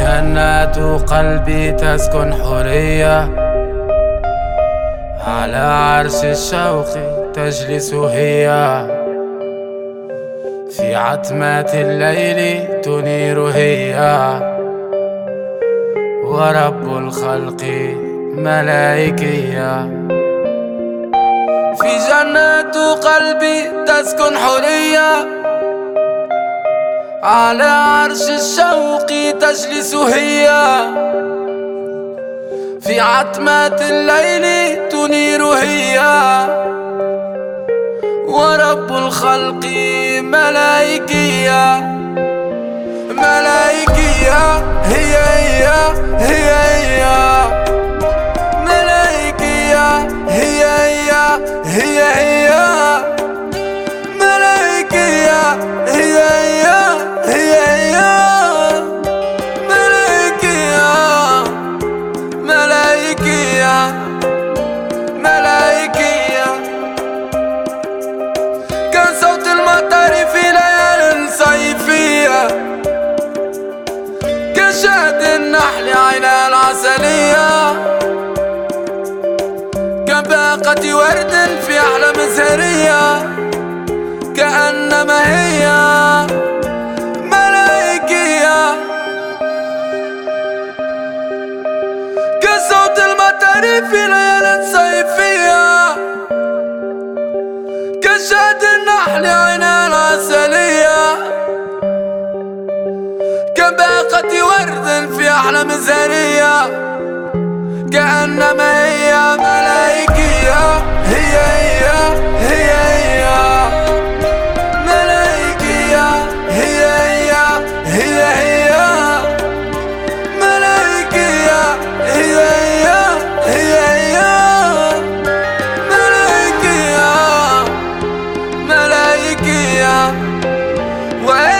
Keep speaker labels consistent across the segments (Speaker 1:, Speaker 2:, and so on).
Speaker 1: جنات قلبي تسكن حرية على عرش الشوق تجلس هي. في عتمات الليل تنير هي. ورب الخلق ملائكية. في جنات قلبي تسكن حريه على عرش الشوق تجلس هي. في عتمات الليل تنير هي. ورب الخلق ملائكية. ملائكية هي هي هي هي. ملائكية هي هي هي هي. ملائكية العسلية كباقة ورد في أحلام زهرية كأنما هي كصوت المطر في ليالي صيفية. كشهد النحل عينها العسلية. كباقة ورد في أحلام زهرية كأنما هي ملائكية هي هي هي هي. ملائكية هي هي هي هي. ملائكية هي هي هي هي. ملائكية وإن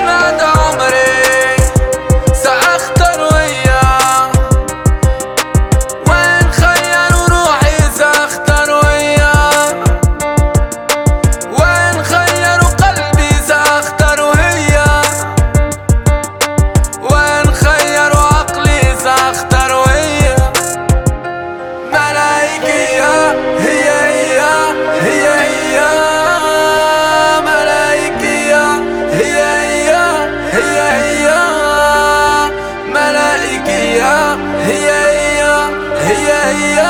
Speaker 1: هي هي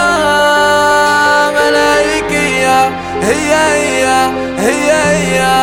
Speaker 1: ملائكية هي هي هي هي